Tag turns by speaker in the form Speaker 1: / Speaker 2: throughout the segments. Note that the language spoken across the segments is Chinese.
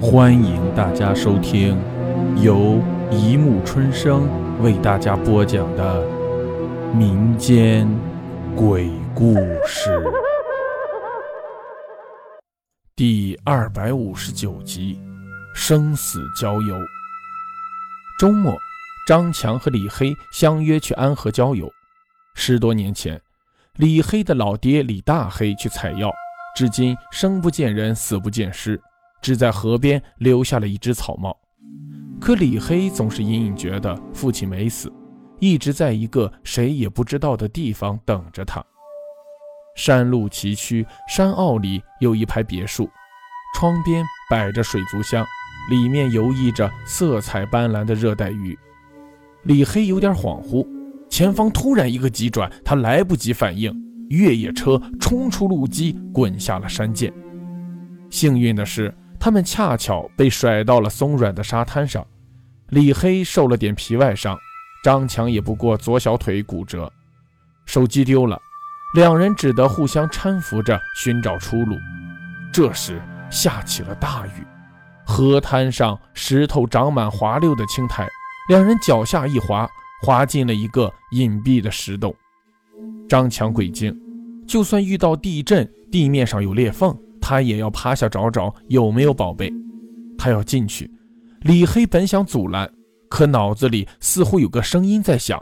Speaker 1: 欢迎大家收听由一木春生为大家播讲的民间鬼故事第二百五十九集《生死交游》。周末，张强和李黑相约去安河郊游。十多年前，李黑的老爹李大黑去采药，至今生不见人，死不见尸。只在河边留下了一只草帽，可李黑总是隐隐觉得父亲没死，一直在一个谁也不知道的地方等着他。山路崎岖，山坳里有一排别墅，窗边摆着水族箱，里面游弋着色彩斑斓的热带鱼。李黑有点恍惚，前方突然一个急转，他来不及反应，越野车冲出路基，滚下了山涧。幸运的是。他们恰巧被甩到了松软的沙滩上，李黑受了点皮外伤，张强也不过左小腿骨折，手机丢了，两人只得互相搀扶着寻找出路。这时下起了大雨，河滩上石头长满滑溜的青苔，两人脚下一滑，滑进了一个隐蔽的石洞。张强鬼精，就算遇到地震，地面上有裂缝。他也要趴下找找有没有宝贝，他要进去。李黑本想阻拦，可脑子里似乎有个声音在响：“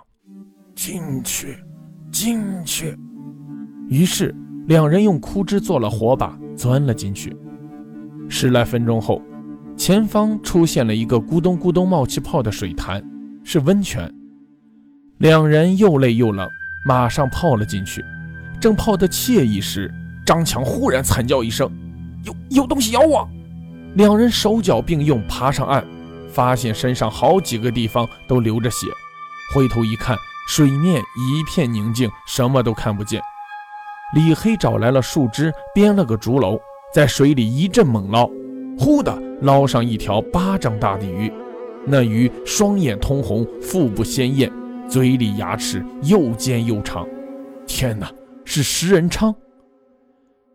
Speaker 1: 进去，进去。”于是两人用枯枝做了火把，钻了进去。十来分钟后，前方出现了一个咕咚咕咚冒气泡的水潭，是温泉。两人又累又冷，马上泡了进去。正泡得惬意时，张强忽然惨叫一声：“有有东西咬我！”两人手脚并用爬上岸，发现身上好几个地方都流着血。回头一看，水面一片宁静，什么都看不见。李黑找来了树枝，编了个竹篓，在水里一阵猛捞，忽的捞上一条巴掌大的鱼。那鱼双眼通红，腹部鲜艳，嘴里牙齿又尖又长。天哪，是食人鲳！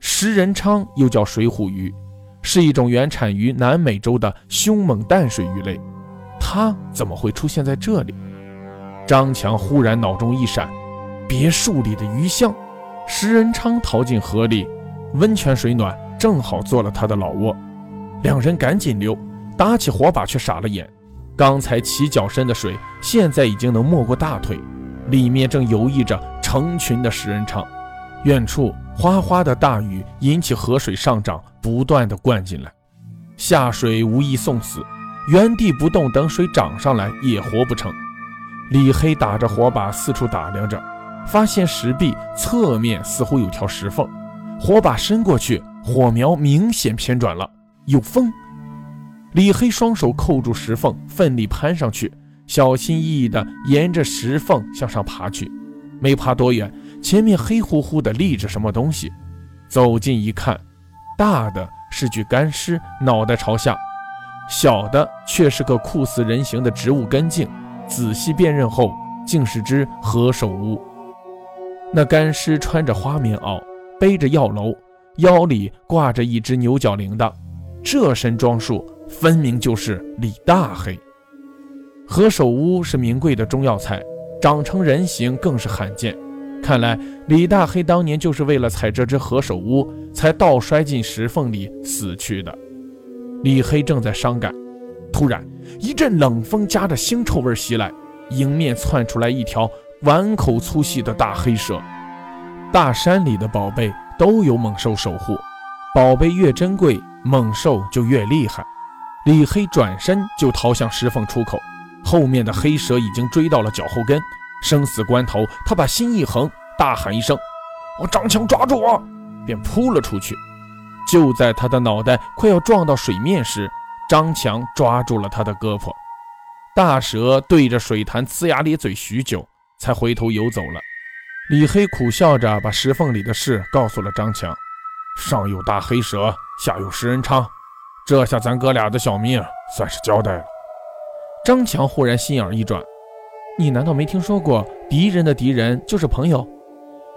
Speaker 1: 食人鲳又叫水虎鱼，是一种原产于南美洲的凶猛淡水鱼类。它怎么会出现在这里？张强忽然脑中一闪，别墅里的鱼箱。食人鲳逃进河里，温泉水暖，正好做了他的老窝。两人赶紧溜，搭起火把却傻了眼。刚才齐脚深的水，现在已经能没过大腿，里面正游弋着成群的食人鲳。远处哗哗的大雨引起河水上涨，不断的灌进来，下水无意送死，原地不动等水涨上来也活不成。李黑打着火把四处打量着，发现石壁侧面似乎有条石缝，火把伸过去，火苗明显偏转了，有风。李黑双手扣住石缝，奋力攀上去，小心翼翼地沿着石缝向上爬去，没爬多远。前面黑乎乎的立着什么东西，走近一看，大的是具干尸，脑袋朝下；小的却是个酷似人形的植物根茎。仔细辨认后，竟是只何首乌。那干尸穿着花棉袄，背着药篓，腰里挂着一只牛角铃铛，这身装束分明就是李大黑。何首乌是名贵的中药材，长成人形更是罕见。看来李大黑当年就是为了踩这只何首乌，才倒摔进石缝里死去的。李黑正在伤感，突然一阵冷风夹着腥臭味袭来，迎面窜出来一条碗口粗细的大黑蛇。大山里的宝贝都有猛兽守护，宝贝越珍贵，猛兽就越厉害。李黑转身就逃向石缝出口，后面的黑蛇已经追到了脚后跟。生死关头，他把心一横，大喊一声：“我张强抓住我！”便扑了出去。就在他的脑袋快要撞到水面时，张强抓住了他的胳膊。大蛇对着水潭呲牙咧嘴许久，才回头游走了。李黑苦笑着把石缝里的事告诉了张强：“上有大黑蛇，下有食人鲳，这下咱哥俩的小命算是交代了。”张强忽然心眼一转。你难道没听说过敌人的敌人就是朋友？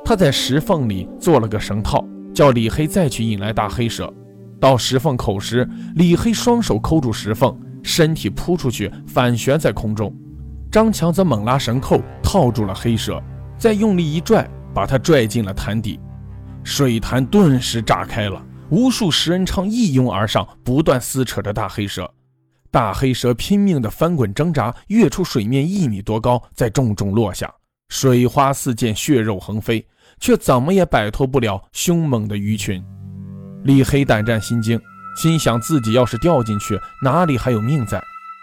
Speaker 1: 他在石缝里做了个绳套，叫李黑再去引来大黑蛇。到石缝口时，李黑双手扣住石缝，身体扑出去，反旋在空中。张强则猛拉绳扣，套住了黑蛇，再用力一拽，把他拽进了潭底。水潭顿时炸开了，无数食人鲳一拥而上，不断撕扯着大黑蛇。大黑蛇拼命地翻滚挣扎，跃出水面一米多高，再重重落下，水花四溅，血肉横飞，却怎么也摆脱不了凶猛的鱼群。李黑胆战心惊，心想自己要是掉进去，哪里还有命在？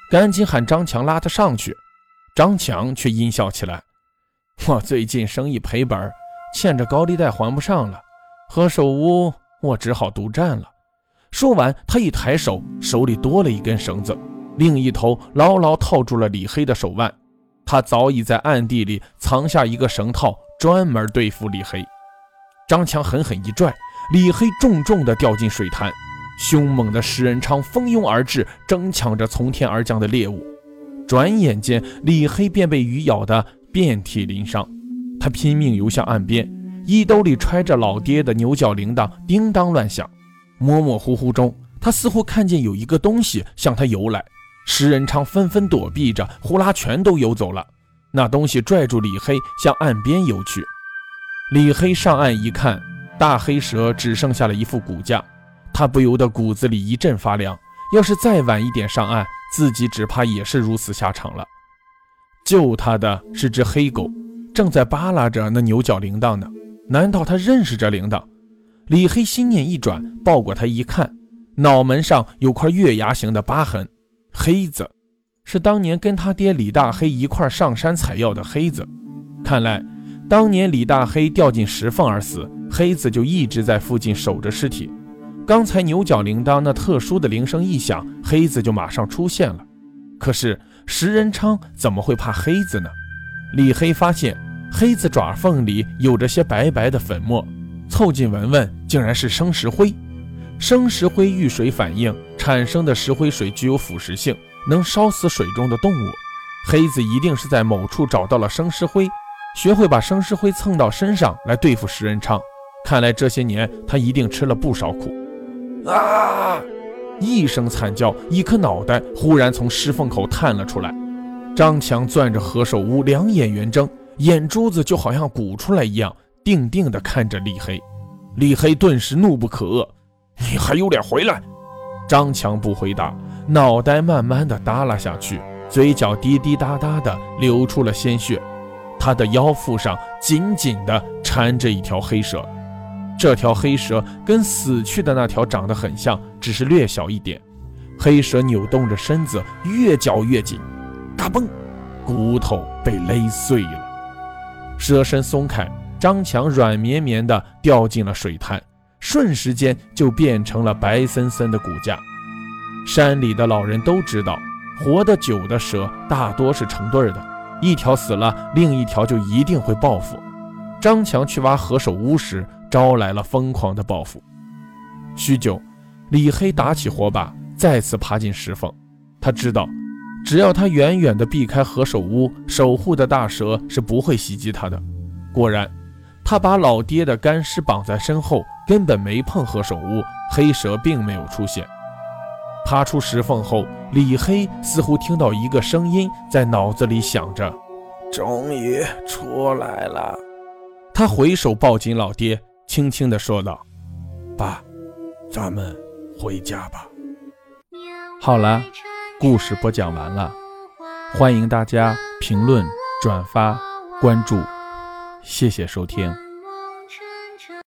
Speaker 1: 赶紧喊张强拉他上去。张强却阴笑起来：“我最近生意赔本，欠着高利贷还不上了，何首乌我只好独占了。”说完，他一抬手，手里多了一根绳子，另一头牢牢套住了李黑的手腕。他早已在暗地里藏下一个绳套，专门对付李黑。张强狠狠一拽，李黑重重地掉进水潭。凶猛的食人鲳蜂拥而至，争抢着从天而降的猎物。转眼间，李黑便被鱼咬得遍体鳞伤。他拼命游向岸边，衣兜里揣着老爹的牛角铃铛，叮当乱响。模模糊糊中，他似乎看见有一个东西向他游来。食人鲳纷纷躲避着，呼啦全都游走了。那东西拽住李黑，向岸边游去。李黑上岸一看，大黑蛇只剩下了一副骨架，他不由得骨子里一阵发凉。要是再晚一点上岸，自己只怕也是如此下场了。救他的是只黑狗，正在扒拉着那牛角铃铛呢。难道他认识这铃铛？李黑心念一转，抱过他一看，脑门上有块月牙形的疤痕，黑子是当年跟他爹李大黑一块上山采药的黑子。看来当年李大黑掉进石缝而死，黑子就一直在附近守着尸体。刚才牛角铃铛那特殊的铃声一响，黑子就马上出现了。可是食人鲳怎么会怕黑子呢？李黑发现黑子爪缝里有着些白白的粉末。凑近闻闻，竟然是生石灰。生石灰遇水反应产生的石灰水具有腐蚀性，能烧死水中的动物。黑子一定是在某处找到了生石灰，学会把生石灰蹭到身上来对付食人鲳。看来这些年他一定吃了不少苦。啊！一声惨叫，一颗脑袋忽然从石缝口探了出来。张强攥着何首乌，两眼圆睁，眼珠子就好像鼓出来一样。定定地看着李黑，李黑顿时怒不可遏：“你还有脸回来？”张强不回答，脑袋慢慢的耷拉下去，嘴角滴滴答答的流出了鲜血。他的腰腹上紧紧的缠着一条黑蛇，这条黑蛇跟死去的那条长得很像，只是略小一点。黑蛇扭动着身子，越绞越紧，嘎嘣，骨头被勒碎了，蛇身松开。张强软绵绵的掉进了水潭，瞬时间就变成了白森森的骨架。山里的老人都知道，活得久的蛇大多是成对的，一条死了，另一条就一定会报复。张强去挖何首乌时，招来了疯狂的报复。许久，李黑打起火把，再次爬进石缝。他知道，只要他远远地避开何首乌守护的大蛇，是不会袭击他的。果然。他把老爹的干尸绑在身后，根本没碰何首乌，黑蛇并没有出现。爬出石缝后，李黑似乎听到一个声音在脑子里想着：“
Speaker 2: 终于出来了。”
Speaker 1: 他回手抱紧老爹，轻轻地说道：“
Speaker 2: 爸，咱们回家吧。”
Speaker 1: 好了，故事播讲完了，欢迎大家评论、转发、关注。谢谢收听。